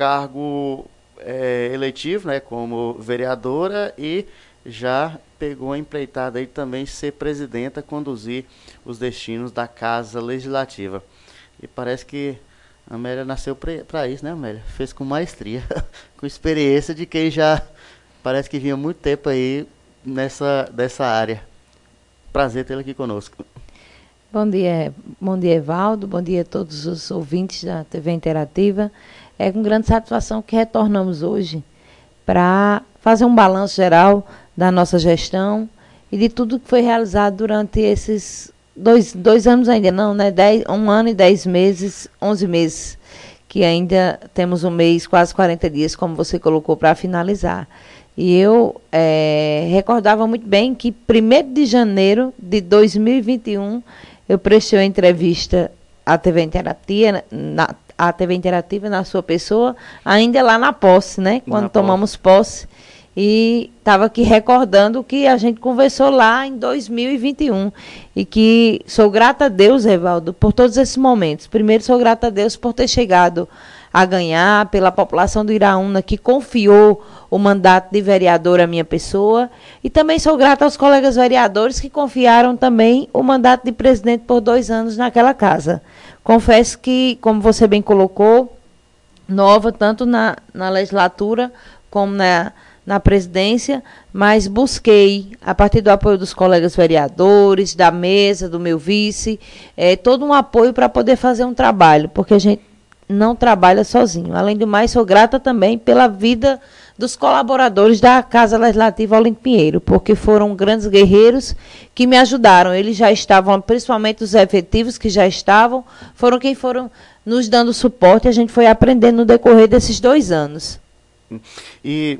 cargo é, eletivo, né, como vereadora e já pegou a empreitada aí também ser presidenta, conduzir os destinos da Casa Legislativa. E parece que a Amélia nasceu para isso, né, Amélia? Fez com maestria, com experiência de quem já parece que vinha muito tempo aí nessa dessa área. Prazer tê-la aqui conosco. Bom dia, bom dia, Evaldo. Bom dia a todos os ouvintes da TV Interativa. É com grande satisfação que retornamos hoje para fazer um balanço geral da nossa gestão e de tudo que foi realizado durante esses dois, dois anos ainda, não, né? Dez, um ano e dez meses, onze meses, que ainda temos um mês, quase 40 dias, como você colocou, para finalizar. E eu é, recordava muito bem que 1 de janeiro de 2021 eu prestei uma entrevista à TV Interativa, na, à TV Interativa na sua pessoa, ainda lá na posse, né? Quando na tomamos posse. posse e estava aqui recordando que a gente conversou lá em 2021 e que sou grata a Deus, Evaldo, por todos esses momentos. Primeiro, sou grata a Deus por ter chegado a ganhar, pela população do Iraúna que confiou o mandato de vereador à minha pessoa. E também sou grata aos colegas vereadores que confiaram também o mandato de presidente por dois anos naquela casa. Confesso que, como você bem colocou, nova tanto na, na legislatura como na na presidência, mas busquei, a partir do apoio dos colegas vereadores, da mesa, do meu vice, é, todo um apoio para poder fazer um trabalho, porque a gente não trabalha sozinho. Além do mais, sou grata também pela vida dos colaboradores da Casa Legislativa Olimpo Pinheiro, porque foram grandes guerreiros que me ajudaram. Eles já estavam, principalmente os efetivos que já estavam, foram quem foram nos dando suporte. A gente foi aprendendo no decorrer desses dois anos. E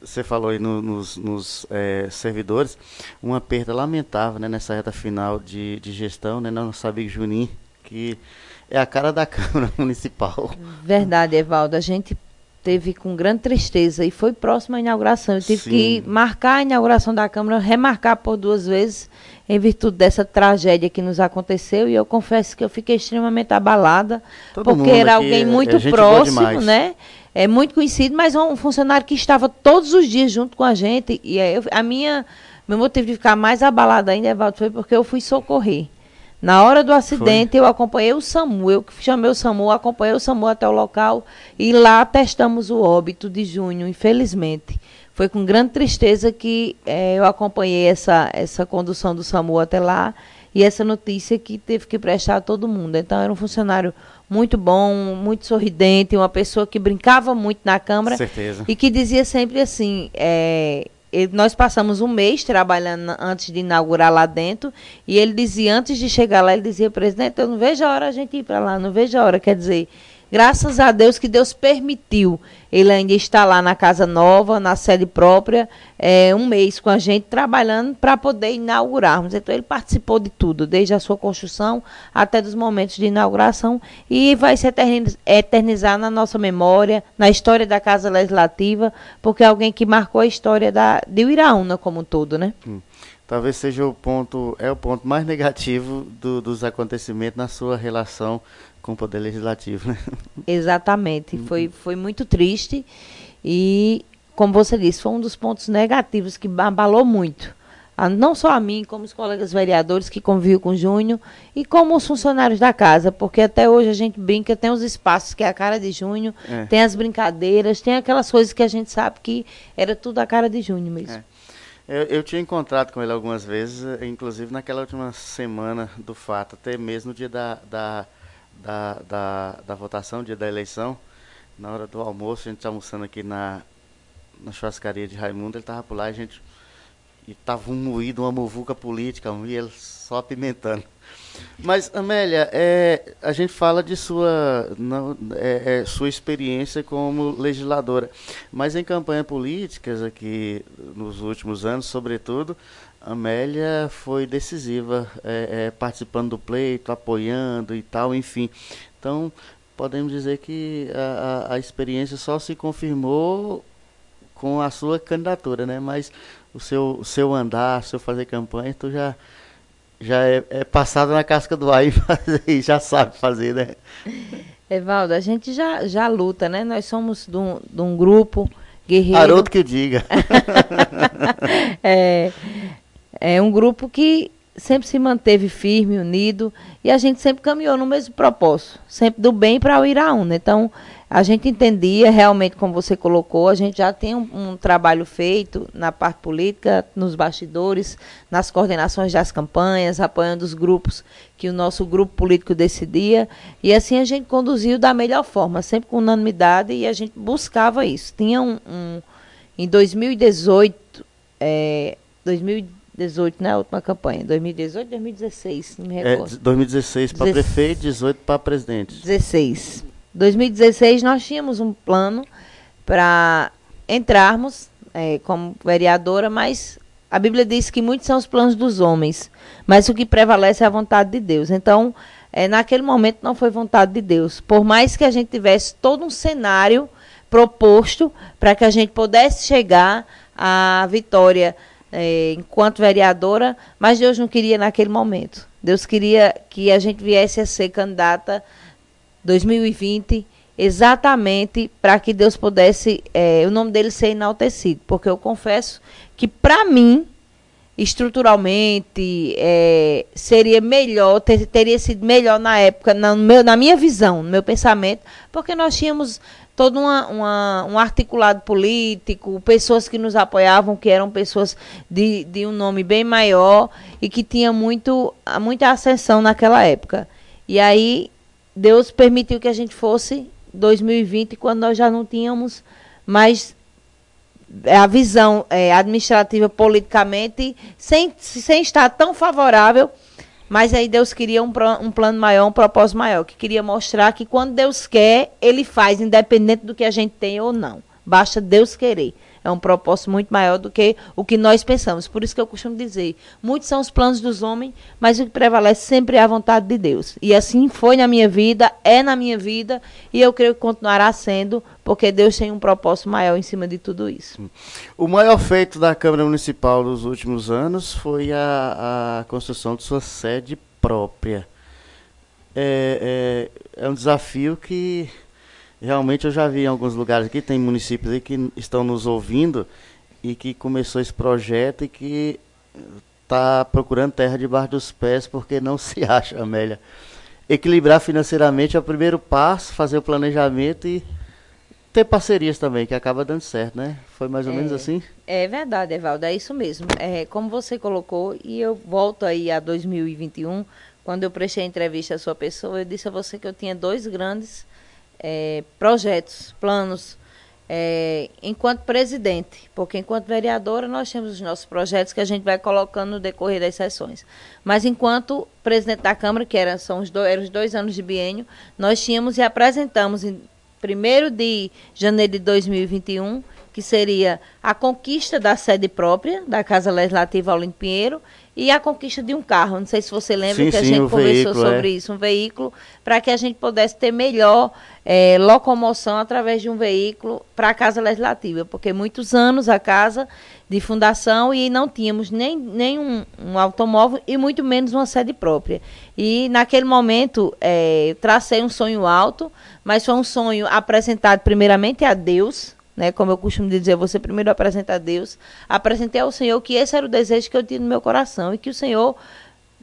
você falou aí no, nos, nos é, servidores, uma perda lamentável né, nessa reta final de, de gestão, né, nosso amigo Juninho, que é a cara da Câmara Municipal. Verdade, Evaldo. A gente teve com grande tristeza e foi próximo à inauguração. Eu tive Sim. que marcar a inauguração da Câmara, remarcar por duas vezes, em virtude dessa tragédia que nos aconteceu. E eu confesso que eu fiquei extremamente abalada, Todo porque era alguém é muito é próximo, né? é muito conhecido, mas é um funcionário que estava todos os dias junto com a gente. E eu, a minha, meu motivo de ficar mais abalado ainda, Evaldo, foi porque eu fui socorrer. Na hora do acidente, foi. eu acompanhei o SAMU. Eu chamei o SAMU, acompanhei o SAMU até o local e lá testamos o óbito de junho, infelizmente. Foi com grande tristeza que é, eu acompanhei essa, essa condução do SAMU até lá e essa notícia que teve que prestar a todo mundo. Então, era um funcionário muito bom, muito sorridente, uma pessoa que brincava muito na Câmara. Certeza. E que dizia sempre assim. É, nós passamos um mês trabalhando antes de inaugurar lá dentro. E ele dizia antes de chegar lá ele dizia presidente eu não vejo a hora a gente ir para lá não vejo a hora. Quer dizer Graças a Deus que Deus permitiu ele ainda estar lá na casa nova, na sede própria, é, um mês com a gente trabalhando para poder inaugurarmos. Então ele participou de tudo, desde a sua construção até dos momentos de inauguração e vai se eternizar na nossa memória, na história da Casa Legislativa, porque é alguém que marcou a história da, de Uiraúna como um todo, né? Hum talvez seja o ponto é o ponto mais negativo do, dos acontecimentos na sua relação com o Poder Legislativo. Né? Exatamente. Uhum. Foi, foi muito triste e, como você disse, foi um dos pontos negativos que abalou muito. Não só a mim, como os colegas vereadores que convivem com o Júnior e como os funcionários da casa, porque até hoje a gente brinca, tem os espaços que é a cara de Júnior, é. tem as brincadeiras, tem aquelas coisas que a gente sabe que era tudo a cara de Júnior mesmo. É. Eu, eu, tinha encontrado com ele algumas vezes, inclusive naquela última semana do fato, até mesmo no dia da, da da, da, da votação, dia da eleição, na hora do almoço, a gente tá almoçando aqui na, na churrascaria de Raimundo, ele tava por lá, a gente e tava um moído, uma muvuca política, e ele só apimentando. Mas, Amélia, é, a gente fala de sua, não, é, é, sua experiência como legisladora, mas em campanha políticas aqui nos últimos anos, sobretudo, Amélia foi decisiva, é, é, participando do pleito, apoiando e tal, enfim. Então, podemos dizer que a, a, experiência só se confirmou com a sua candidatura, né? Mas o seu, o seu andar, o seu fazer campanha, tu já, já é, é passado na casca do ar e, fazer, já sabe fazer, né? Evaldo, a gente já, já luta, né? Nós somos de um, de um grupo guerreiro. Haroldo que diga. é, é um grupo que sempre se manteve firme, unido, e a gente sempre caminhou no mesmo propósito, sempre do bem para o Iraúna. Então, a gente entendia realmente, como você colocou, a gente já tem um, um, trabalho feito na parte política, nos bastidores, nas coordenações das campanhas, apoiando os grupos que o nosso grupo político decidia, e assim a gente conduziu da melhor forma, sempre com unanimidade, e a gente buscava isso. Tinha um, um em 2018, é, 2018, né, a última campanha, 2018, 2016, não me recordo. É, 2016 para prefeito, 18 para presidente. 16. 2016 nós tínhamos um plano para entrarmos é, como vereadora, mas a Bíblia diz que muitos são os planos dos homens, mas o que prevalece é a vontade de Deus. Então, é, naquele momento não foi vontade de Deus. Por mais que a gente tivesse todo um cenário proposto para que a gente pudesse chegar à vitória é, enquanto vereadora, mas Deus não queria naquele momento. Deus queria que a gente viesse a ser candidata 2020, exatamente para que Deus pudesse, é, o nome dele ser enaltecido. Porque eu confesso que, para mim, estruturalmente, é, seria melhor, ter, teria sido melhor na época, na, meu, na minha visão, no meu pensamento, porque nós tínhamos todo uma, uma, um articulado político, pessoas que nos apoiavam, que eram pessoas de, de um nome bem maior e que tinha muito, muita ascensão naquela época. E aí Deus permitiu que a gente fosse 2020, quando nós já não tínhamos mais a visão é, administrativa politicamente, sem, sem estar tão favorável, mas aí Deus queria um, um plano maior, um propósito maior, que queria mostrar que quando Deus quer, Ele faz, independente do que a gente tem ou não. Basta Deus querer é um propósito muito maior do que o que nós pensamos. Por isso que eu costumo dizer, muitos são os planos dos homens, mas o que prevalece sempre é a vontade de Deus. E assim foi na minha vida, é na minha vida, e eu creio que continuará sendo, porque Deus tem um propósito maior em cima de tudo isso. O maior feito da Câmara Municipal nos últimos anos foi a, a construção de sua sede própria. É, é, é um desafio que Realmente eu já vi em alguns lugares aqui, tem municípios aí que estão nos ouvindo e que começou esse projeto e que está procurando terra debaixo dos pés porque não se acha, Amélia. Equilibrar financeiramente é o primeiro passo, fazer o planejamento e ter parcerias também, que acaba dando certo, né? Foi mais ou é, menos assim? É verdade, Evaldo, é isso mesmo. É, como você colocou, e eu volto aí a 2021, quando eu prestei a entrevista à sua pessoa, eu disse a você que eu tinha dois grandes é, projetos, planos, é, enquanto presidente, porque enquanto vereadora nós temos os nossos projetos que a gente vai colocando no decorrer das sessões. Mas enquanto presidente da Câmara, que era, são os, dois, eram os dois anos de biênio, nós tínhamos e apresentamos em 1 de janeiro de 2021, que seria a conquista da sede própria da Casa Legislativa Olinto Pinheiro e a conquista de um carro. Não sei se você lembra sim, que a sim, gente conversou veículo, sobre é. isso, um veículo para que a gente pudesse ter melhor é, locomoção através de um veículo para a Casa Legislativa, porque muitos anos a casa de fundação e não tínhamos nem, nem um, um automóvel e muito menos uma sede própria. E naquele momento é, tracei um sonho alto, mas foi um sonho apresentado primeiramente a Deus, né? Como eu costumo dizer, você primeiro apresenta a Deus, apresentei ao Senhor que esse era o desejo que eu tinha no meu coração e que o Senhor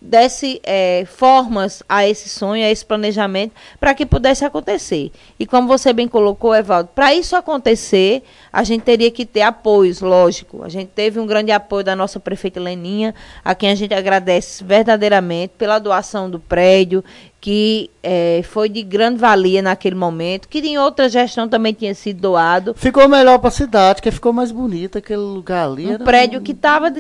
desse é, formas a esse sonho, a esse planejamento, para que pudesse acontecer. E como você bem colocou, Evaldo, para isso acontecer, a gente teria que ter apoios, lógico. A gente teve um grande apoio da nossa prefeita Leninha, a quem a gente agradece verdadeiramente pela doação do prédio, que é, foi de grande valia naquele momento, que em outra gestão também tinha sido doado. Ficou melhor para a cidade, que ficou mais bonita aquele lugar ali. Um prédio um... que estava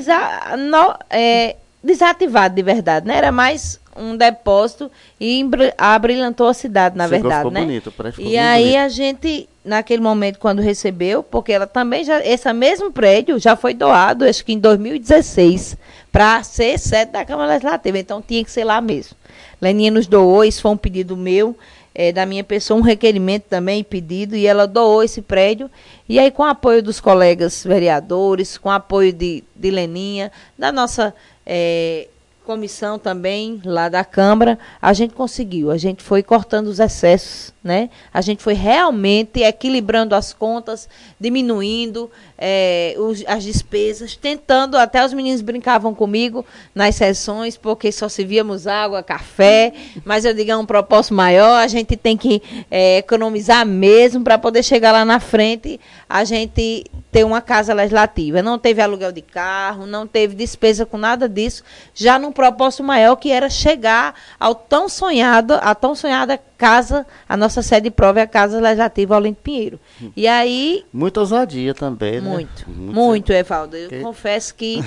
é, desativado de verdade, né? Era mais um depósito e abrilhantou a cidade, na ficou, verdade, ficou né? Bonito, ficou e aí bonito. a gente, naquele momento, quando recebeu, porque ela também já, esse mesmo prédio já foi doado, acho que em 2016, para ser sede da Câmara Legislativa, então tinha que ser lá mesmo. Leninha nos doou, isso foi um pedido meu, é, da minha pessoa, um requerimento também, pedido, e ela doou esse prédio. E aí, com o apoio dos colegas vereadores, com o apoio de, de Leninha, da nossa é, comissão também lá da Câmara, a gente conseguiu. A gente foi cortando os excessos, né? A gente foi realmente equilibrando as contas, diminuindo é, os, as despesas, tentando, até os meninos brincavam comigo nas sessões, porque só se víamos água, café, mas eu digo, é um propósito maior, a gente tem que é, economizar mesmo para poder chegar lá na frente, a gente ter uma casa legislativa. Não teve aluguel de carro, não teve despesa com nada disso, já num propósito maior que era chegar ao tão sonhado, a tão sonhada casa, a nossa sede de prova é a Casa Legislativa Olinto Pinheiro. E aí... Muita ousadia também, né? Muito, muito, muito Evaldo. Eu que... confesso que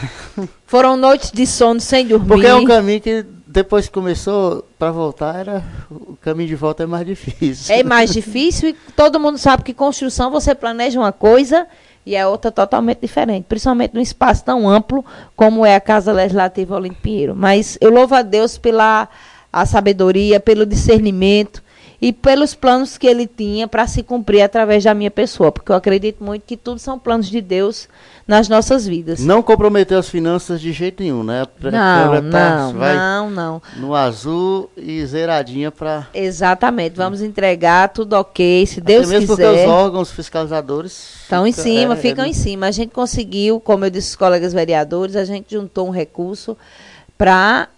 foram noites de sono sem dormir. Porque é um caminho que depois que começou, para voltar, era o caminho de volta é mais difícil. É mais difícil e todo mundo sabe que construção você planeja uma coisa e é outra totalmente diferente, principalmente num espaço tão amplo como é a Casa Legislativa Olinto Pinheiro. Mas eu louvo a Deus pela a sabedoria, pelo discernimento e pelos planos que ele tinha para se cumprir através da minha pessoa, porque eu acredito muito que tudo são planos de Deus nas nossas vidas. Não comprometeu as finanças de jeito nenhum, né? A não, tá, não, não, não. No azul e zeradinha para. Exatamente, vamos entregar tudo ok, se Deus Até mesmo quiser. porque os órgãos fiscalizadores estão em cima, é, ficam é... em cima. A gente conseguiu, como eu disse aos colegas vereadores, a gente juntou um recurso para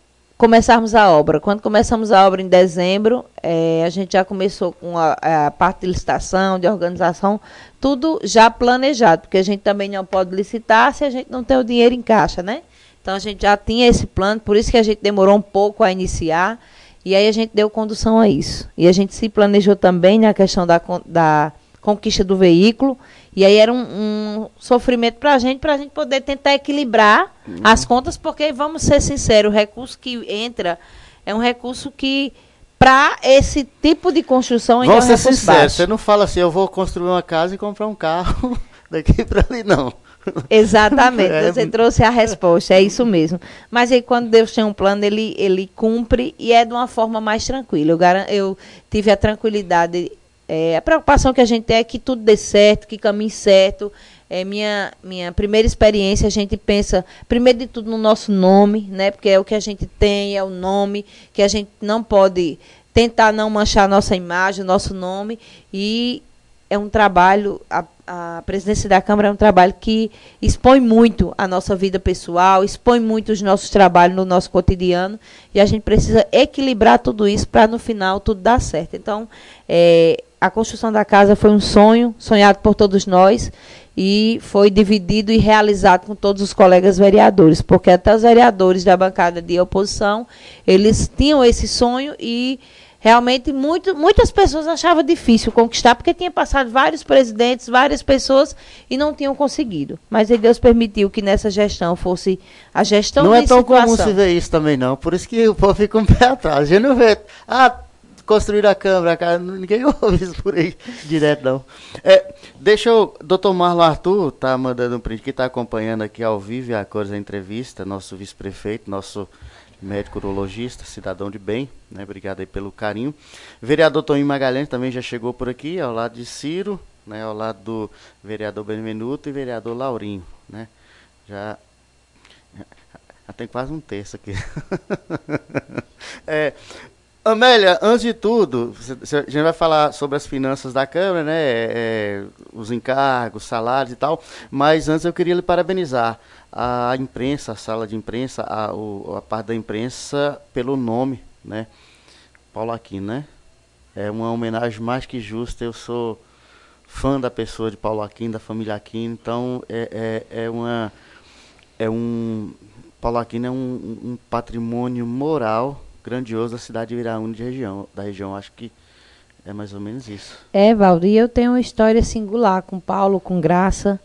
começarmos a obra. Quando começamos a obra em dezembro, é, a gente já começou com a, a, parte de licitação, de organização, tudo já planejado, porque a gente também não pode licitar se a gente não tem o dinheiro em caixa, né? Então a gente já tinha esse plano, por isso que a gente demorou um pouco a iniciar, e aí a gente deu condução a isso. E a gente se planejou também na questão da, da conquista do veículo, e aí era um, um sofrimento para a gente, para a gente poder tentar equilibrar uhum. as contas, porque, vamos ser sinceros, o recurso que entra é um recurso que, para esse tipo de construção, ainda vamos é um ser sinceros, você não fala assim, eu vou construir uma casa e comprar um carro daqui para ali, não. Exatamente, é. você trouxe a resposta, é isso mesmo. Mas aí quando Deus tem um plano, ele, ele cumpre e é de uma forma mais tranquila. Eu, eu tive a tranquilidade é, a preocupação que a gente tem é que tudo dê certo, que caminhe certo. É minha, minha primeira experiência, a gente pensa, primeiro de tudo, no nosso nome, né? Porque é o que a gente tem, é o nome, que a gente não pode tentar não manchar a nossa imagem, nosso nome. E é um trabalho, a, a presidência da Câmara é um trabalho que expõe muito a nossa vida pessoal, expõe muito os nossos trabalhos no nosso cotidiano, e a gente precisa equilibrar tudo isso para no final tudo dar certo. Então, é, a construção da casa foi um sonho, sonhado por todos nós, e foi dividido e realizado com todos os colegas vereadores, porque até os vereadores da bancada de oposição, eles tinham esse sonho e realmente muito, muitas pessoas achavam difícil conquistar, porque tinha passado vários presidentes, várias pessoas e não tinham conseguido. Mas Deus permitiu que nessa gestão fosse a gestão Não é tão situação. comum se ver isso também não, por isso que o povo fica um pé atrás. A gente não vê, ah, construir a câmera, cara. Ninguém ouve isso por aí direto, não. É, deixa eu. Doutor Marlon Arthur tá mandando um print que tá acompanhando aqui ao vivo a cores da entrevista. Nosso vice-prefeito, nosso médico urologista, cidadão de bem, né? Obrigado aí pelo carinho. Vereador Toninho Magalhães também já chegou por aqui, ao lado de Ciro, né? Ao lado do vereador Benevenuto e vereador Laurinho, né? Já já tem quase um terço aqui. é, Amélia, antes de tudo, a gente vai falar sobre as finanças da Câmara, né? É, é, os encargos, salários e tal. Mas antes eu queria lhe parabenizar a imprensa, a sala de imprensa, a, o, a parte da imprensa pelo nome, né? Paulo Aquino, né? É uma homenagem mais que justa. Eu sou fã da pessoa de Paulo Aquino, da família Aquino. Então é, é, é uma é um Paulo Aquino é um, um patrimônio moral grandioso da cidade de Viraúna de região, da região. Acho que é mais ou menos isso. É, Valdir, eu tenho uma história singular com Paulo, com Graça.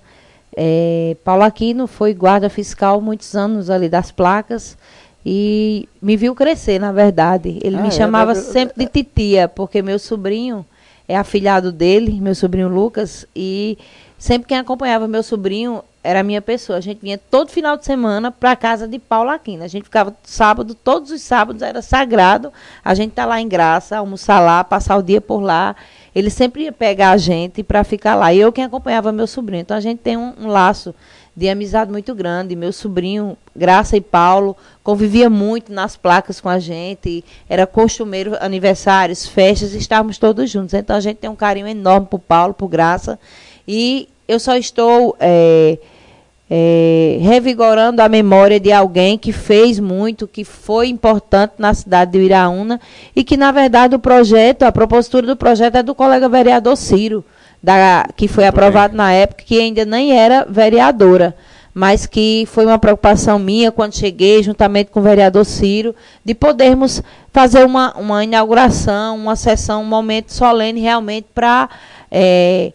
É, Paulo Aquino foi guarda fiscal muitos anos ali das placas e me viu crescer, na verdade. Ele ah, me é, chamava sempre de titia, porque meu sobrinho é afilhado dele, meu sobrinho Lucas, e sempre quem acompanhava meu sobrinho era a minha pessoa. A gente vinha todo final de semana para a casa de Paulo Aquino. A gente ficava sábado, todos os sábados era sagrado. A gente tá lá em Graça, almoçar lá, passar o dia por lá. ele sempre ia pegar a gente para ficar lá. E eu quem acompanhava meu sobrinho. Então a gente tem um, um laço de amizade muito grande. Meu sobrinho, Graça e Paulo, convivia muito nas placas com a gente. Era costumeiro aniversários, festas, estávamos todos juntos. Então a gente tem um carinho enorme por Paulo, por Graça. E eu só estou é, é, revigorando a memória de alguém que fez muito, que foi importante na cidade de Iraúna e que, na verdade, o projeto, a propositura do projeto é do colega vereador Ciro da, que foi aprovado na época, que ainda nem era vereadora, mas que foi uma preocupação minha quando cheguei, juntamente com o vereador Ciro, de podermos fazer uma, uma inauguração, uma sessão, um momento solene realmente para é,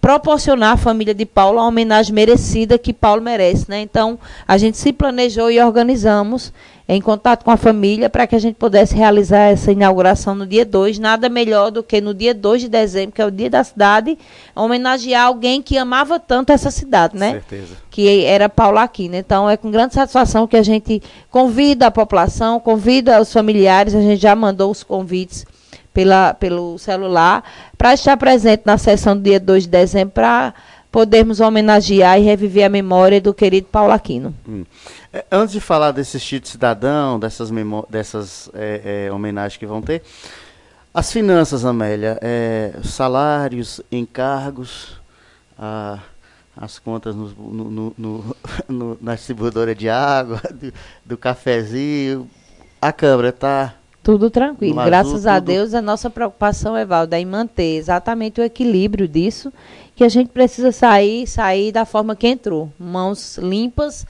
proporcionar à família de Paulo a homenagem merecida que Paulo merece. Né? Então, a gente se planejou e organizamos em contato com a família para que a gente pudesse realizar essa inauguração no dia 2. Nada melhor do que no dia 2 de dezembro, que é o dia da cidade, homenagear alguém que amava tanto essa cidade, né? Certeza. Que era Paulo Aquino. Então é com grande satisfação que a gente convida a população, convida os familiares, a gente já mandou os convites pela, pelo celular para estar presente na sessão do dia 2 de dezembro para podermos homenagear e reviver a memória do querido Paulo Aquino. Hum. É, antes de falar desse título cidadão, dessas, dessas é, é, homenagens que vão ter, as finanças, Amélia, é, salários, encargos, a, as contas no, no, no, no, na distribuidora de água, do, do cafezinho, a Câmara está tudo tranquilo. Graças a Deus, a nossa preocupação, Evaldo, é em manter exatamente o equilíbrio disso que a gente precisa sair, sair da forma que entrou. Mãos limpas,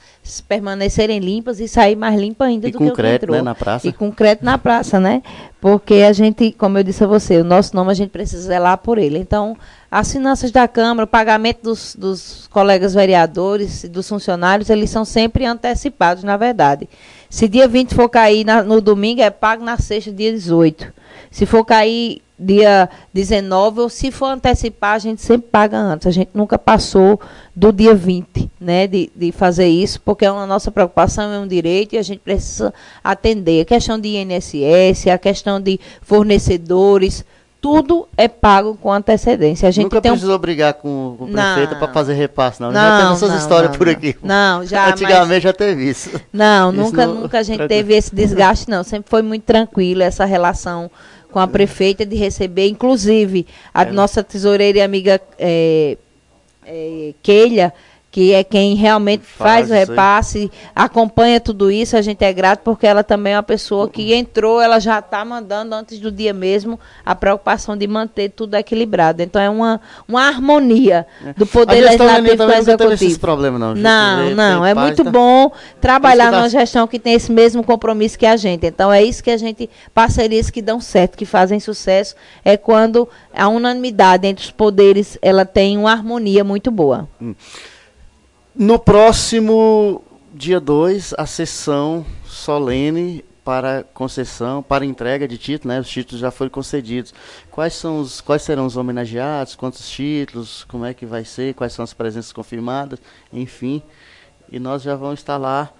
permanecerem limpas e sair mais limpa ainda e do que que entrou. Né, na praça. E concreto na praça, né? Porque a gente, como eu disse a você, o nosso nome a gente precisa zelar por ele. Então, as finanças da Câmara, o pagamento dos, dos colegas vereadores e dos funcionários, eles são sempre antecipados, na verdade. Se dia 20 for cair na, no domingo, é pago na sexta, dia 18. Se for cair dia 19, ou se for antecipar, a gente sempre paga antes. A gente nunca passou do dia 20, né, de, de fazer isso, porque é uma nossa preocupação, é um direito e a gente precisa atender. A questão de INSS, a questão de fornecedores, tudo é pago com antecedência. A gente Nunca tem precisou um... brigar com, com o prefeito para fazer repasse, não. não já teve essas histórias não, por aqui. Não, já. Antigamente mas... já teve isso. Não, isso nunca, nunca a gente teve esse desgaste, não. Sempre foi muito tranquilo essa relação com a prefeita de receber, inclusive a é. nossa tesoureira e amiga é, é, Keila, que é quem realmente faz, faz o repasse, acompanha tudo isso, a gente é grato porque ela também é uma pessoa que entrou, ela já está mandando antes do dia mesmo a preocupação de manter tudo equilibrado. Então é uma, uma harmonia é. do poder legislativo com o executivo. Problema, não, não, não, é muito tá... bom trabalhar numa gestão que tem esse mesmo compromisso que a gente. Então é isso que a gente, parcerias que dão certo, que fazem sucesso, é quando a unanimidade entre os poderes, ela tem uma harmonia muito boa. Hum. No próximo dia 2, a sessão solene para concessão, para entrega de títulos, né? Os títulos já foram concedidos. Quais são os, quais serão os homenageados? Quantos títulos? Como é que vai ser? Quais são as presenças confirmadas? Enfim, e nós já vamos estar lá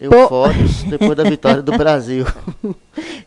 eufóricos depois da vitória do Brasil.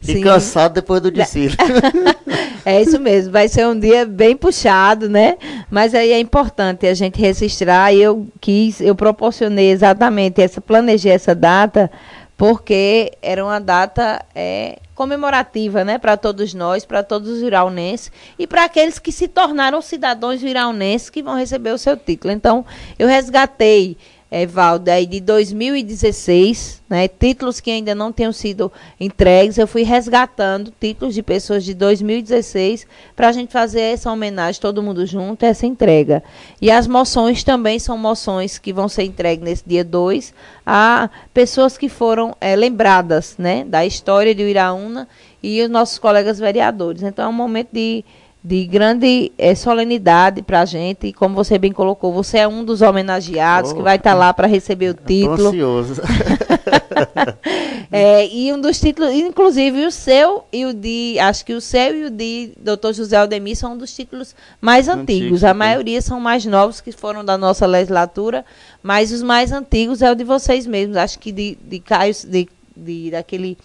e cansado depois do desfile. é isso mesmo, vai ser um dia bem puxado, né? Mas aí é importante a gente registrar. Eu quis, eu proporcionei exatamente essa, planejei essa data, porque era uma data é, comemorativa, né? Para todos nós, para todos os iraunenses e para aqueles que se tornaram cidadãos iraunenses que vão receber o seu título. Então, eu resgatei é, aí de 2016, né, títulos que ainda não tenham sido entregues. Eu fui resgatando títulos de pessoas de 2016 para a gente fazer essa homenagem, todo mundo junto, essa entrega. E as moções também são moções que vão ser entregues nesse dia 2 a pessoas que foram é, lembradas né, da história de Iraúna e os nossos colegas vereadores. Então é um momento de de grande é, solenidade para a gente. E como você bem colocou, você é um dos homenageados oh, que vai estar tá lá para receber o título. Ansioso. é, e um dos títulos, inclusive o seu e o de, acho que o seu e o de Dr. José Aldemir são um dos títulos mais antigos. antigos a maioria são mais novos que foram da nossa legislatura, mas os mais antigos é o de vocês mesmos. Acho que de, de Caio, de, de daquele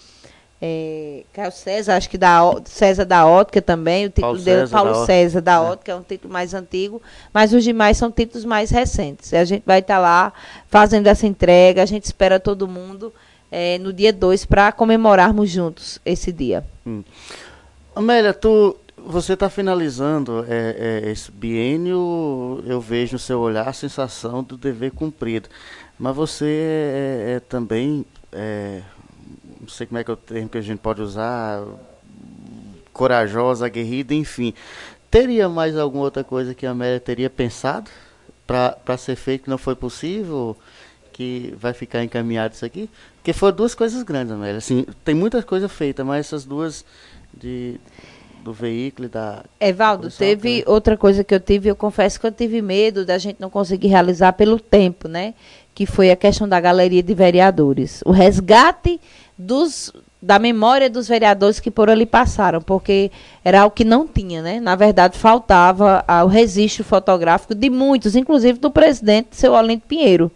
é, Caio César, acho que da César da Ótica também, o título Paulo dele, César Paulo da César da é. Ótica, é um título mais antigo, mas os demais são títulos mais recentes. A gente vai estar tá lá fazendo essa entrega, a gente espera todo mundo é, no dia 2 para comemorarmos juntos esse dia. Hum. Amélia, tu, você está finalizando é, é, esse biênio, eu vejo no seu olhar a sensação do dever cumprido, mas você é, é também não sei como é que é o termo que a gente pode usar, corajosa, aguerrida, enfim. Teria mais alguma outra coisa que a Amélia teria pensado para ser feito que não foi possível? Que vai ficar encaminhado isso aqui? Porque foram duas coisas grandes, Amélia. Assim, tem muita coisa feita, mas essas duas de do veículo e da. Evaldo, teve outra coisa que eu tive, eu confesso que eu tive medo da gente não conseguir realizar pelo tempo, né? Que foi a questão da galeria de vereadores. O resgate dos, da memória dos vereadores que por ali passaram, porque era o que não tinha, né? Na verdade, faltava ah, o registro fotográfico de muitos, inclusive do presidente, seu Olinto Pinheiro.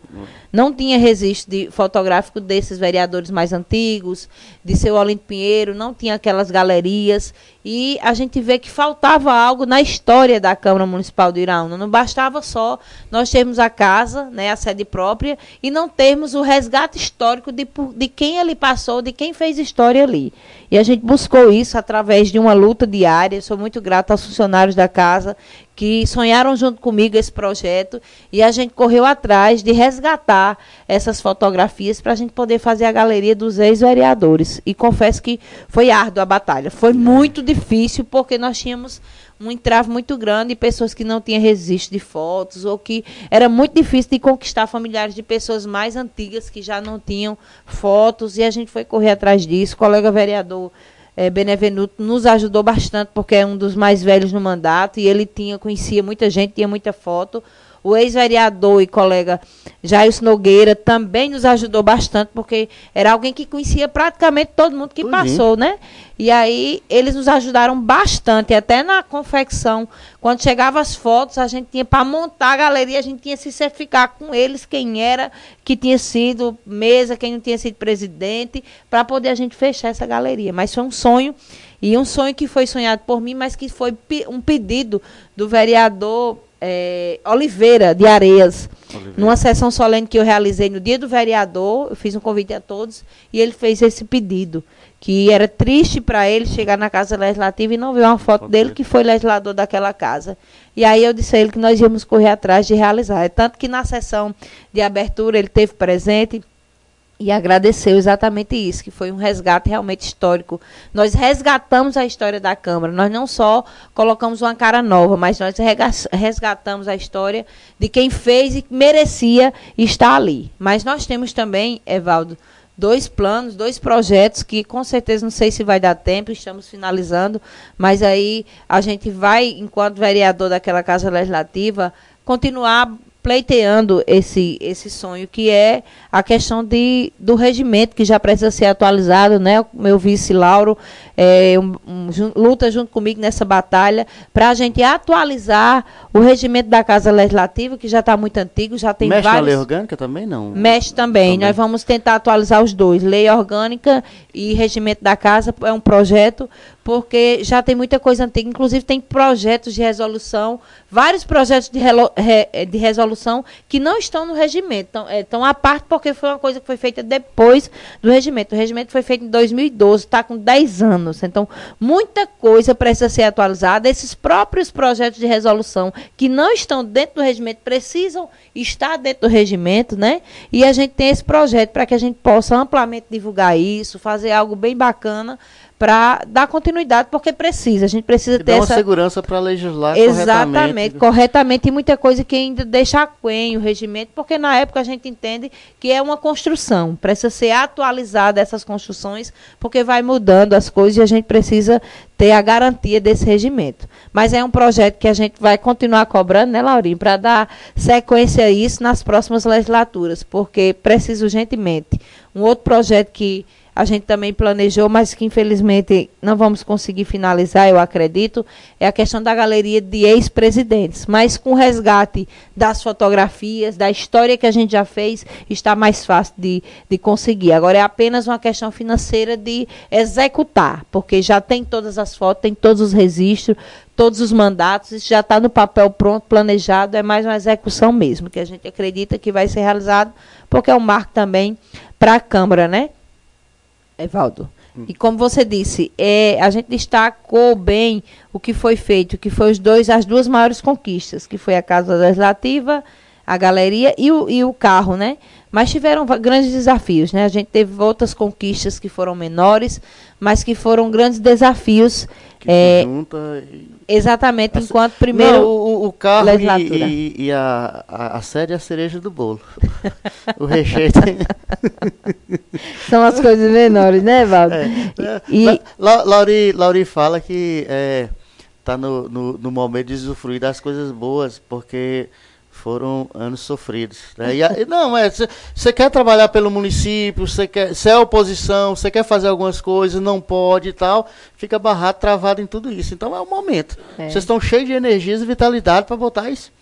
Não tinha registro de, fotográfico desses vereadores mais antigos, de seu Olinto Pinheiro, não tinha aquelas galerias. E a gente vê que faltava algo na história da Câmara Municipal de Iraúna. Não bastava só nós termos a casa, né, a sede própria, e não termos o resgate histórico de, de quem ali passou, de quem fez história ali. E a gente buscou isso através de uma luta diária. Sou muito grata aos funcionários da casa que sonharam junto comigo esse projeto e a gente correu atrás de resgatar essas fotografias para a gente poder fazer a galeria dos ex-vereadores. E confesso que foi árdua a batalha. Foi muito difícil porque nós tínhamos um entrave muito grande de pessoas que não tinham registro de fotos ou que era muito difícil de conquistar familiares de pessoas mais antigas que já não tinham fotos e a gente foi correr atrás disso. O colega vereador é, Benevenuto nos ajudou bastante, porque é um dos mais velhos no mandato, e ele tinha, conhecia muita gente, tinha muita foto. O ex-vereador e colega Jair Nogueira também nos ajudou bastante, porque era alguém que conhecia praticamente todo mundo que passou, né? E aí eles nos ajudaram bastante, até na confecção. Quando chegavam as fotos, a gente tinha para montar a galeria, a gente tinha que se certificar com eles quem era que tinha sido mesa, quem não tinha sido presidente, para poder a gente fechar essa galeria. Mas foi um sonho, e um sonho que foi sonhado por mim, mas que foi um pedido do vereador é, Oliveira de Areias, Oliveira. numa sessão solene que eu realizei no dia do vereador, eu fiz um convite a todos e ele fez esse pedido, que era triste para ele chegar na casa legislativa e não ver uma foto dele que foi legislador daquela casa. E aí eu disse a ele que nós íamos correr atrás de realizar. É tanto que na sessão de abertura ele teve presente e agradeceu exatamente isso, que foi um resgate realmente histórico. Nós resgatamos a história da Câmara, nós não só colocamos uma cara nova, mas nós resgatamos a história de quem fez e merecia estar ali. Mas nós temos também, Evaldo, dois planos, dois projetos que com certeza não sei se vai dar tempo, estamos finalizando, mas aí a gente vai, enquanto vereador daquela Casa Legislativa, continuar pleiteando esse, esse sonho, que é a questão de, do regimento, que já precisa ser atualizado, né? O meu vice Lauro é, um, um, luta junto comigo nessa batalha para a gente atualizar o regimento da Casa Legislativa, que já está muito antigo, já tem Mexe vários... na lei orgânica também, não? Mexe também. também. Nós vamos tentar atualizar os dois, lei orgânica e regimento da Casa, é um projeto porque já tem muita coisa antiga, inclusive tem projetos de resolução, vários projetos de, re, de resolução que não estão no regimento, estão, é, estão à parte porque foi uma coisa que foi feita depois do regimento. O regimento foi feito em 2012, está com 10 anos, então muita coisa precisa ser atualizada. Esses próprios projetos de resolução que não estão dentro do regimento precisam estar dentro do regimento, né? E a gente tem esse projeto para que a gente possa amplamente divulgar isso, fazer algo bem bacana para dar continuidade, porque precisa. A gente precisa e ter essa segurança para legislar Exatamente, corretamente. corretamente. E muita coisa que ainda deixa aquém o regimento, porque na época a gente entende que é uma construção. Precisa ser atualizada essas construções, porque vai mudando as coisas e a gente precisa ter a garantia desse regimento. Mas é um projeto que a gente vai continuar cobrando, né, Laurinho, para dar sequência a isso nas próximas legislaturas, porque precisa urgentemente. Um outro projeto que a gente também planejou, mas que infelizmente não vamos conseguir finalizar, eu acredito, é a questão da galeria de ex-presidentes. Mas com resgate das fotografias, da história que a gente já fez, está mais fácil de, de conseguir. Agora é apenas uma questão financeira de executar, porque já tem todas as fotos, tem todos os registros, todos os mandatos, isso já está no papel pronto, planejado, é mais uma execução mesmo, que a gente acredita que vai ser realizado, porque é um marco também para a Câmara, né, Evaldo? E como você disse, é, a gente destacou bem o que foi feito, que foi os dois, as duas maiores conquistas, que foi a Casa Legislativa, a galeria e o, e o carro, né? Mas tiveram grandes desafios, né? A gente teve outras conquistas que foram menores, mas que foram grandes desafios. Que é, junta e... Exatamente, enquanto primeiro. Não, o, o carro e, e, e, a, a, a sede é a cereja do bolo. o recheio tem... São as coisas menores, né, Valdo? É, é, e, La, Lauri, Lauri fala que é, tá no, no, no momento de usufruir das coisas boas, porque foram anos sofridos. Né? E, não, é, você quer trabalhar pelo município, você quer, é oposição, você quer fazer algumas coisas, não pode e tal, fica barrado, travado em tudo isso. Então é o momento. Vocês é. estão cheios de energias e vitalidade para botar isso.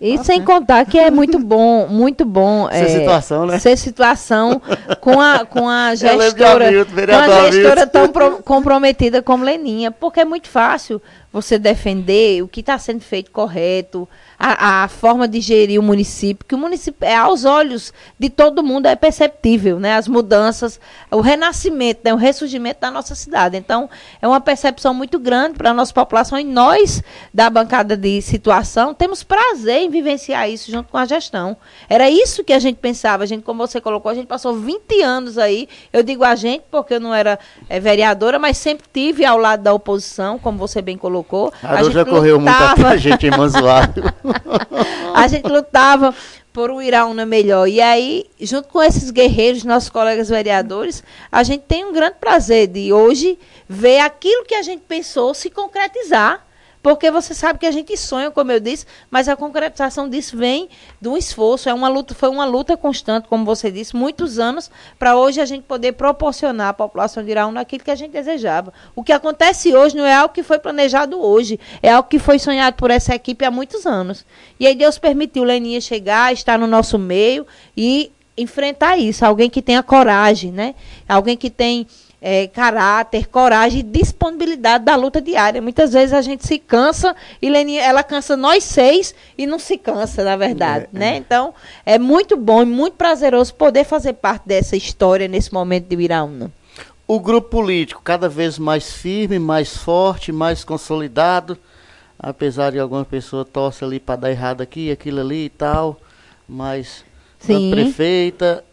E ah, sem contar que é muito bom, muito bom ser é, situação, né? Ser situação com a, com a gestora, com a gestora tão pro, comprometida como Leninha, porque é muito fácil você defender o que está sendo feito correto, a, a, forma de gerir o município, que o município é aos olhos de todo mundo é perceptível, né? As mudanças, o renascimento, né? o ressurgimento da nossa cidade. Então, é uma percepção muito grande para a nossa população e nós da bancada de situação temos prazer em vivenciar isso junto com a gestão. Era isso que a gente pensava, a gente, como você colocou, a gente passou 20 anos aí. Eu digo a gente porque eu não era é, vereadora, mas sempre tive ao lado da oposição, como você bem colocou. A, a gente já correu lutava... muito a gente em a gente lutava por um Iraúna melhor. E aí, junto com esses guerreiros, nossos colegas vereadores, a gente tem um grande prazer de hoje ver aquilo que a gente pensou se concretizar porque você sabe que a gente sonha, como eu disse, mas a concretização disso vem de um esforço, é uma luta, foi uma luta constante, como você disse, muitos anos, para hoje a gente poder proporcionar à população de Iraúna aquilo que a gente desejava. O que acontece hoje não é algo que foi planejado hoje, é algo que foi sonhado por essa equipe há muitos anos. E aí Deus permitiu Leninha chegar, estar no nosso meio e enfrentar isso, alguém que tenha coragem, né? Alguém que tem é, caráter, coragem e disponibilidade da luta diária. Muitas vezes a gente se cansa e Leni, ela cansa nós seis e não se cansa, na verdade. É, né? É. Então, é muito bom e muito prazeroso poder fazer parte dessa história nesse momento de Iraúna. O grupo político cada vez mais firme, mais forte, mais consolidado, apesar de alguma pessoa torce ali para dar errado aqui, aquilo ali e tal, mas Sim. a prefeita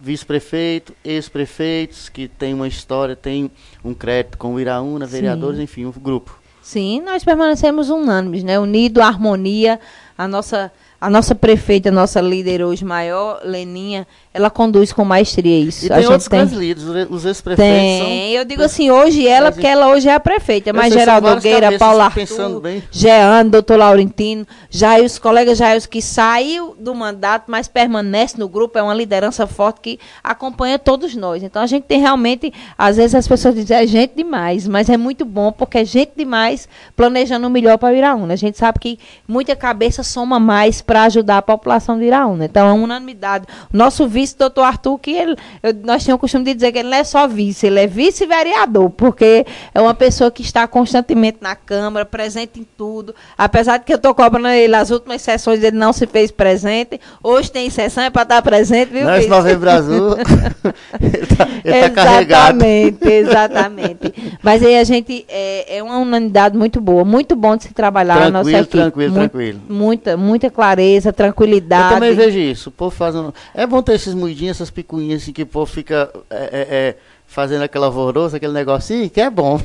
vice-prefeito, ex-prefeitos que tem uma história, tem um crédito com o Iraúna, vereadores, Sim. enfim, um grupo. Sim, nós permanecemos unânimes, né? Unido, harmonia, a nossa a nossa prefeita, a nossa líder hoje maior, Leninha, ela conduz com maestria isso. E tem a outros tem... líderes, os ex-prefeitos Tem, eu digo assim, hoje ela, porque ela hoje é a prefeita, mas Geraldo Nogueira, Paulo Arthur, Jean, doutor Laurentino, Jair, os colegas Jair que saiu do mandato, mas permanece no grupo, é uma liderança forte que acompanha todos nós. Então a gente tem realmente, às vezes as pessoas dizem, é gente demais, mas é muito bom, porque é gente demais planejando o melhor para o Iraúna. A gente sabe que muita cabeça soma mais para ajudar a população de Iraúna. Então, é uma unanimidade. Nosso vice, doutor Arthur, que ele, eu, nós tínhamos o costume de dizer que ele não é só vice, ele é vice-vereador, porque é uma pessoa que está constantemente na Câmara, presente em tudo. Apesar de que eu estou cobrando ele, as últimas sessões ele não se fez presente. Hoje tem sessão, é para estar presente, viu? Nós, Novembro Azul, ele está tá exatamente, exatamente. Mas aí a gente, é, é uma unanimidade muito boa, muito bom de se trabalhar tranquilo, nossa equipe. Tranquilo, muito, tranquilo. Muita, muita clareza clareza, tranquilidade. Eu também vejo isso. O povo fazendo. É bom ter esses moidinhos, essas picuinhas assim que o povo fica é, é, é, fazendo aquela alvoroço, aquele negocinho, que é bom.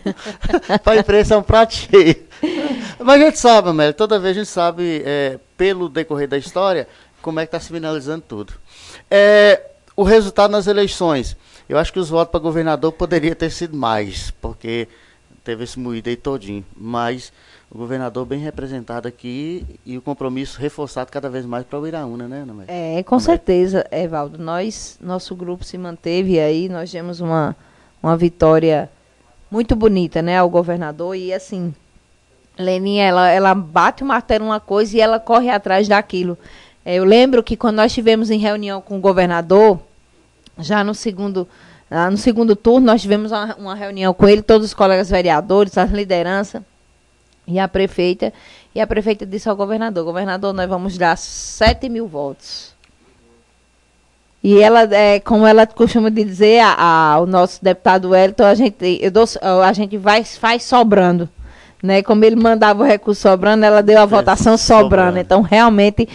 Para imprensa é um prato cheio. Mas a gente sabe, Amélia, toda vez a gente sabe, é, pelo decorrer da história, como é que está se finalizando tudo. É, o resultado nas eleições. Eu acho que os votos para governador poderia ter sido mais, porque teve esse moído aí todinho. Mas o governador bem representado aqui e o compromisso reforçado cada vez mais para o Iraúna, né, Ana É, com certeza, Evaldo. Nós, nosso grupo se manteve aí, nós tivemos uma, uma vitória muito bonita, né, ao governador e assim, Leninha, ela, ela bate o martelo uma coisa e ela corre atrás daquilo. É, eu lembro que quando nós estivemos em reunião com o governador, já no segundo no segundo turno, nós tivemos uma, uma reunião com ele, todos os colegas vereadores, as lideranças, e a prefeita. E a prefeita disse ao governador: Governador, nós vamos dar 7 mil votos. E ela, é, como ela costuma dizer, a, a, o nosso deputado Wellington, a gente, eu dou, a gente vai, faz sobrando. Né? Como ele mandava o recurso sobrando, ela deu a é, votação sobrando. sobrando. Então, realmente,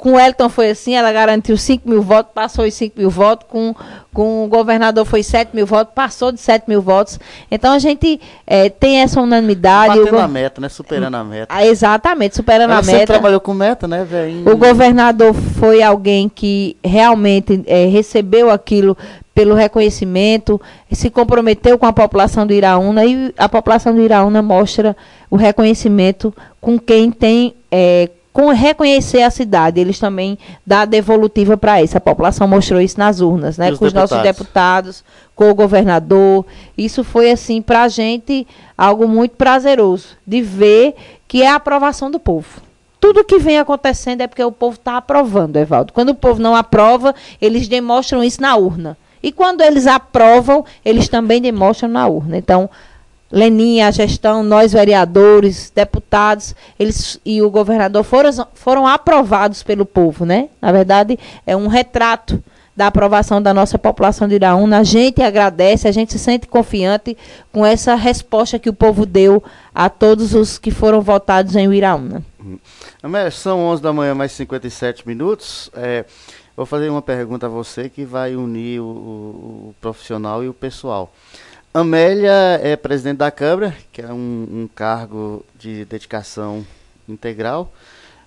com o Elton foi assim, ela garantiu 5 mil votos, passou os 5 mil votos. Com, com o governador foi 7 mil votos, passou de 7 mil votos. Então a gente é, tem essa unanimidade. Batendo a meta, né? Superando a meta. Ah, exatamente, superando ela a meta. Você trabalhou com meta, né, velho? O governador foi alguém que realmente é, recebeu aquilo pelo reconhecimento, se comprometeu com a população do Iraúna e a população do Iraúna mostra o reconhecimento com quem tem é, com reconhecer a cidade, eles também dão a devolutiva para isso. A população mostrou isso nas urnas, né? com os nossos deputados, com o governador. Isso foi, assim, para a gente algo muito prazeroso de ver que é a aprovação do povo. Tudo que vem acontecendo é porque o povo está aprovando, Evaldo. Quando o povo não aprova, eles demonstram isso na urna. E quando eles aprovam, eles também demonstram na urna. Então, Leninha, a gestão, nós vereadores, deputados, eles e o governador foram, foram aprovados pelo povo, né? Na verdade, é um retrato da aprovação da nossa população de Iraúna. A gente agradece, a gente se sente confiante com essa resposta que o povo deu a todos os que foram votados em Iraúna. São 11 da manhã, mais 57 minutos. É, vou fazer uma pergunta a você que vai unir o, o profissional e o pessoal. Amélia é presidente da Câmara, que é um, um cargo de dedicação integral,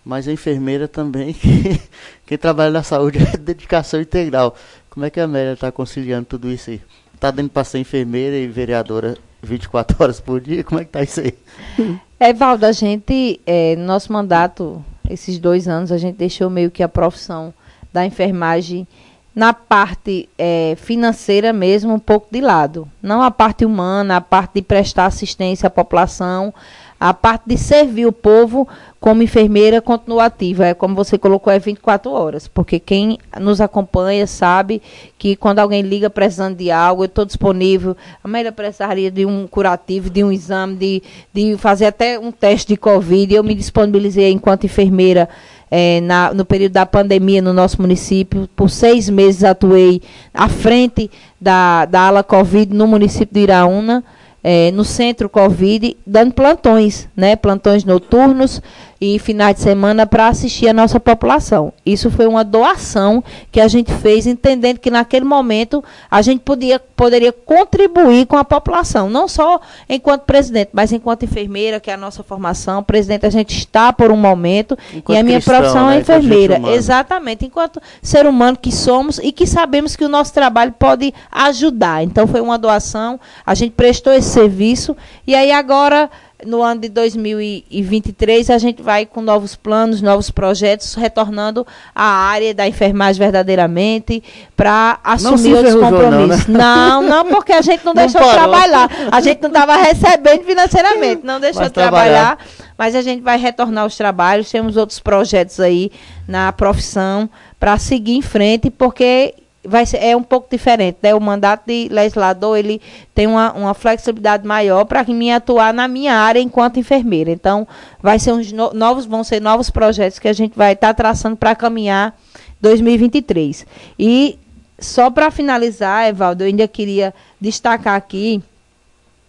mas a enfermeira também, que, quem trabalha na saúde é dedicação integral. Como é que a Amélia está conciliando tudo isso aí? Está dando para ser enfermeira e vereadora 24 horas por dia? Como é que está isso aí? É, Valdo, a gente, é, no nosso mandato, esses dois anos, a gente deixou meio que a profissão da enfermagem na parte é, financeira mesmo um pouco de lado. Não a parte humana, a parte de prestar assistência à população, a parte de servir o povo como enfermeira continua ativa. É como você colocou, é 24 horas. Porque quem nos acompanha sabe que quando alguém liga precisando de algo, eu estou disponível. A Amélia precisaria de um curativo, de um exame, de, de fazer até um teste de Covid. Eu me disponibilizei enquanto enfermeira é, na, no período da pandemia no nosso município. Por seis meses atuei à frente da, da ala Covid no município de Iraúna, é, no centro Covid, dando plantões, né? Plantões noturnos e finais de semana para assistir a nossa população. Isso foi uma doação que a gente fez, entendendo que naquele momento a gente podia, poderia contribuir com a população, não só enquanto presidente, mas enquanto enfermeira, que é a nossa formação. Presidente, a gente está por um momento enquanto e a minha cristão, profissão é né? enfermeira. Exatamente, enquanto ser humano que somos e que sabemos que o nosso trabalho pode ajudar. Então foi uma doação, a gente prestou esse serviço e aí agora no ano de 2023 a gente vai com novos planos, novos projetos, retornando à área da enfermagem verdadeiramente para assumir outros compromissos. Não, né? não, não, porque a gente não, não deixou parou. de trabalhar. A gente não estava recebendo financeiramente, não deixou mas de trabalhar. Mas a gente vai retornar aos trabalhos, temos outros projetos aí na profissão para seguir em frente, porque vai ser, é um pouco diferente, né? O mandato de legislador, ele tem uma, uma flexibilidade maior para mim atuar na minha área enquanto enfermeira. Então, vai ser uns no, novos, vão ser novos projetos que a gente vai estar tá traçando para caminhar 2023. E só para finalizar, Evaldo, eu ainda queria destacar aqui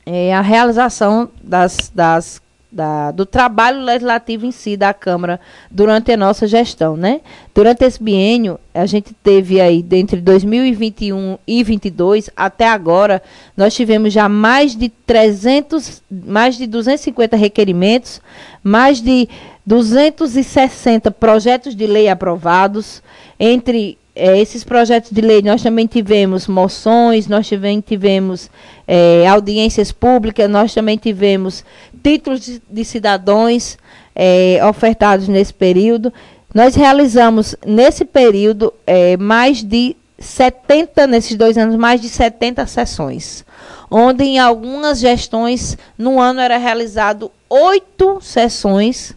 é, a realização das, das da, do trabalho legislativo em si da Câmara durante a nossa gestão, né? Durante esse biênio, a gente teve aí, entre 2021 e 2022, até agora, nós tivemos já mais de 300, mais de 250 requerimentos, mais de 260 projetos de lei aprovados, entre é, esses projetos de lei, nós também tivemos moções, nós também tivemos é, audiências públicas, nós também tivemos títulos de, de cidadãos é, ofertados nesse período. Nós realizamos, nesse período, é, mais de 70, nesses dois anos, mais de 70 sessões, onde em algumas gestões, no ano era realizado oito sessões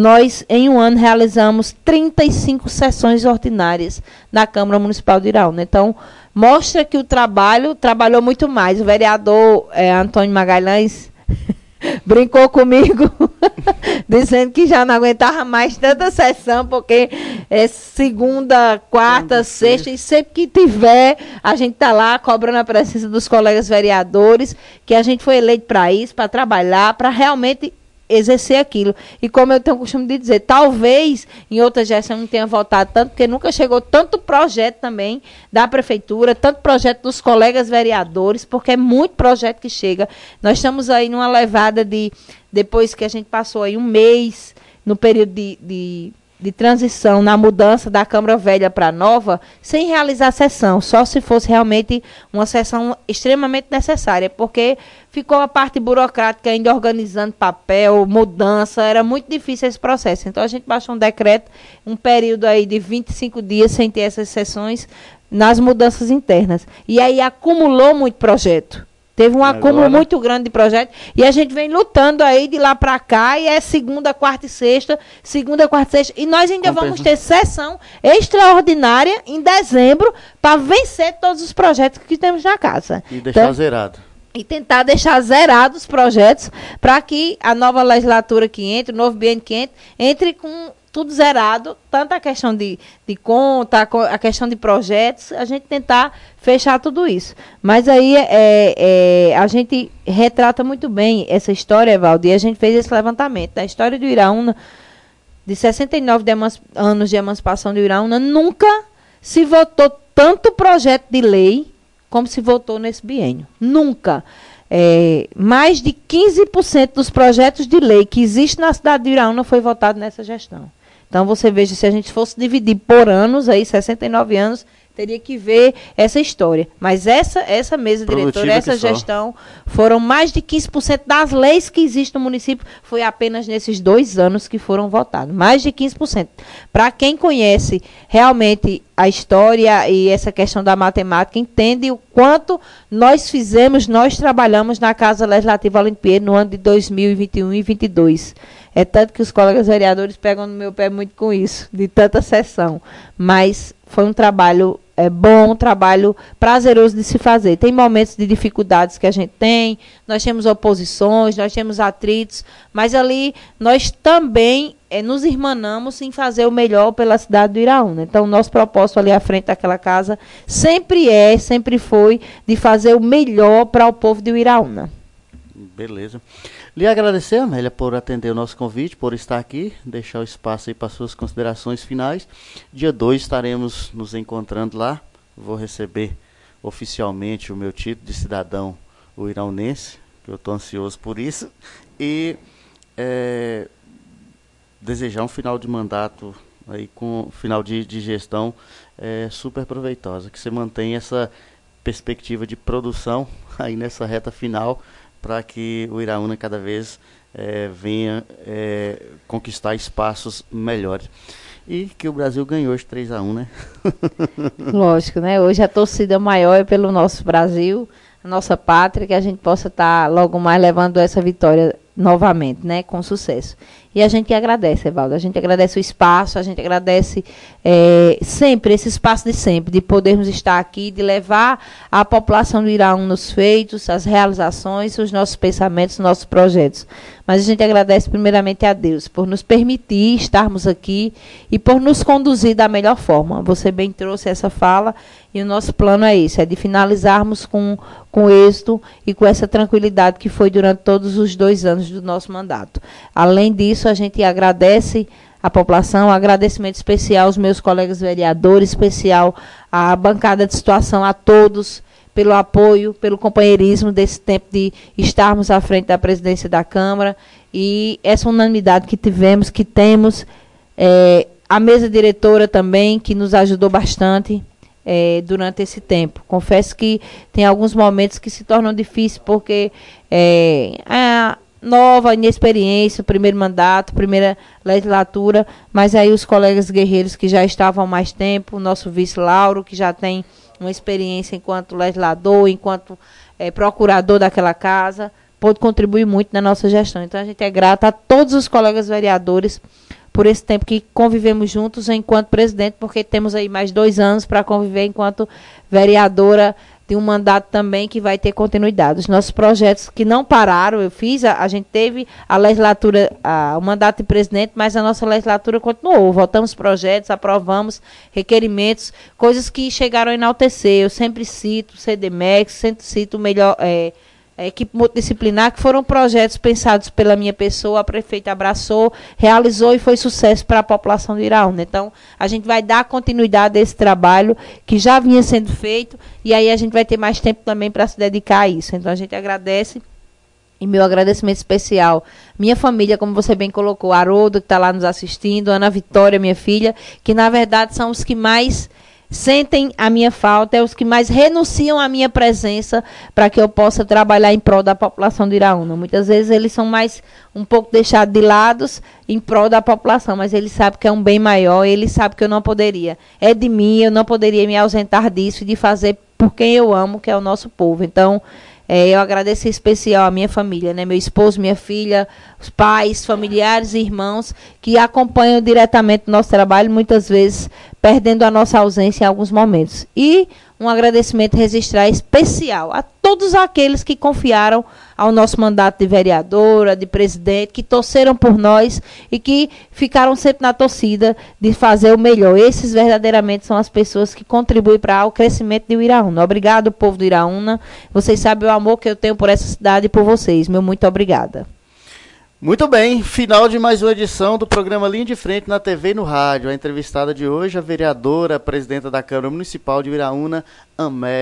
nós, em um ano, realizamos 35 sessões ordinárias na Câmara Municipal de Iraúna. Então, mostra que o trabalho trabalhou muito mais. O vereador é, Antônio Magalhães brincou comigo, dizendo que já não aguentava mais tanta sessão, porque é segunda, quarta, sexta, e sempre que tiver, a gente está lá cobrando a presença dos colegas vereadores, que a gente foi eleito para isso, para trabalhar, para realmente exercer aquilo. E como eu tenho o costume de dizer, talvez em outra gestão não tenha votado tanto, porque nunca chegou tanto projeto também da prefeitura, tanto projeto dos colegas vereadores, porque é muito projeto que chega. Nós estamos aí numa levada de, depois que a gente passou aí um mês no período de, de de transição na mudança da Câmara Velha para a nova, sem realizar sessão, só se fosse realmente uma sessão extremamente necessária, porque ficou a parte burocrática ainda organizando papel, mudança, era muito difícil esse processo. Então a gente baixou um decreto, um período aí de 25 dias sem ter essas sessões nas mudanças internas. E aí acumulou muito projeto. Teve um acúmulo muito grande de projetos e a gente vem lutando aí de lá para cá. E é segunda, quarta e sexta, segunda, quarta e sexta. E nós ainda vamos ter sessão extraordinária em dezembro para vencer todos os projetos que temos na casa. E deixar então, zerado. e tentar deixar zerados os projetos para que a nova legislatura que entre, o novo biênio que entre, entre com tudo zerado, tanto a questão de, de conta, a questão de projetos, a gente tentar fechar tudo isso. Mas aí é, é, a gente retrata muito bem essa história, Evaldo, e a gente fez esse levantamento. A história do Iraúna, de 69 de anos de emancipação do Iraúna, nunca se votou tanto projeto de lei como se votou nesse biênio. Nunca. É, mais de 15% dos projetos de lei que existem na cidade de Iraúna foi votado nessa gestão. Então você veja, se a gente fosse dividir por anos, aí 69 anos, teria que ver essa história. Mas essa, essa mesa diretora, essa gestão, foram mais de 15% das leis que existem no município, foi apenas nesses dois anos que foram votados. Mais de 15%. Para quem conhece realmente a história e essa questão da matemática, entende o quanto nós fizemos, nós trabalhamos na Casa Legislativa Olimpiada no ano de 2021 e 2022. É tanto que os colegas vereadores pegam no meu pé muito com isso, de tanta sessão. Mas foi um trabalho é, bom, um trabalho prazeroso de se fazer. Tem momentos de dificuldades que a gente tem, nós temos oposições, nós temos atritos, mas ali nós também é, nos irmanamos em fazer o melhor pela cidade do Iraúna. Então, nosso propósito ali à frente daquela casa sempre é, sempre foi, de fazer o melhor para o povo de Iraúna. Beleza. Lhe agradecer, Amélia, por atender o nosso convite, por estar aqui, deixar o espaço aí para suas considerações finais. Dia 2 estaremos nos encontrando lá. Vou receber oficialmente o meu título de cidadão o iraunense, que eu estou ansioso por isso. E é, desejar um final de mandato aí com final de, de gestão é, super proveitosa, que você mantenha essa perspectiva de produção aí nessa reta final para que o Iraúna cada vez é, venha é, conquistar espaços melhores. E que o Brasil ganhou hoje 3 a 1 né? Lógico, né? Hoje a torcida maior é pelo nosso Brasil, a nossa pátria, que a gente possa estar tá logo mais levando essa vitória novamente, né? Com sucesso. E a gente agradece, Evaldo. A gente agradece o espaço, a gente agradece é, sempre, esse espaço de sempre, de podermos estar aqui, de levar a população do Iraú nos feitos, as realizações, os nossos pensamentos, os nossos projetos. Mas a gente agradece primeiramente a Deus por nos permitir estarmos aqui e por nos conduzir da melhor forma. Você bem trouxe essa fala e o nosso plano é esse, é de finalizarmos com, com êxito e com essa tranquilidade que foi durante todos os dois anos do nosso mandato. Além disso, a gente agradece a população, agradecimento especial aos meus colegas vereadores, especial à bancada de situação, a todos pelo apoio, pelo companheirismo desse tempo de estarmos à frente da presidência da Câmara e essa unanimidade que tivemos, que temos, é, a mesa diretora também, que nos ajudou bastante é, durante esse tempo. Confesso que tem alguns momentos que se tornam difíceis, porque é, a nova, inexperiência, primeiro mandato, primeira legislatura, mas aí os colegas guerreiros que já estavam há mais tempo, o nosso vice Lauro, que já tem uma experiência enquanto legislador, enquanto é, procurador daquela casa, pôde contribuir muito na nossa gestão. Então a gente é grata a todos os colegas vereadores por esse tempo que convivemos juntos enquanto presidente, porque temos aí mais dois anos para conviver enquanto vereadora de um mandato também que vai ter continuidade. Os nossos projetos que não pararam, eu fiz, a, a gente teve a legislatura, a, o mandato de presidente, mas a nossa legislatura continuou. Votamos projetos, aprovamos requerimentos, coisas que chegaram a enaltecer. Eu sempre cito o CDMEX, sempre cito o melhor. É, a equipe multidisciplinar, que foram projetos pensados pela minha pessoa, a prefeita abraçou, realizou e foi sucesso para a população de Iraúna. Então, a gente vai dar continuidade a esse trabalho que já vinha sendo feito e aí a gente vai ter mais tempo também para se dedicar a isso. Então, a gente agradece e meu agradecimento especial. Minha família, como você bem colocou, Haroldo, que está lá nos assistindo, Ana Vitória, minha filha, que na verdade são os que mais sentem a minha falta, é os que mais renunciam à minha presença para que eu possa trabalhar em prol da população de Iraúna. Muitas vezes eles são mais um pouco deixados de lados em prol da população, mas eles sabem que é um bem maior, eles sabem que eu não poderia. É de mim, eu não poderia me ausentar disso e de fazer por quem eu amo, que é o nosso povo. Então, é, eu agradeço em especial a minha família, né? Meu esposo, minha filha, os pais, familiares e irmãos que acompanham diretamente o nosso trabalho, muitas vezes perdendo a nossa ausência em alguns momentos. E um agradecimento registrar especial a todos aqueles que confiaram ao nosso mandato de vereadora, de presidente, que torceram por nós e que ficaram sempre na torcida de fazer o melhor. Esses verdadeiramente são as pessoas que contribuem para o crescimento de Iraúna. Obrigado, povo do Iraúna. Vocês sabem o amor que eu tenho por essa cidade e por vocês. Meu muito obrigada. Muito bem, final de mais uma edição do programa Linha de Frente na TV e no rádio. A entrevistada de hoje, a vereadora, a presidenta da Câmara Municipal de Viraúna, Amé.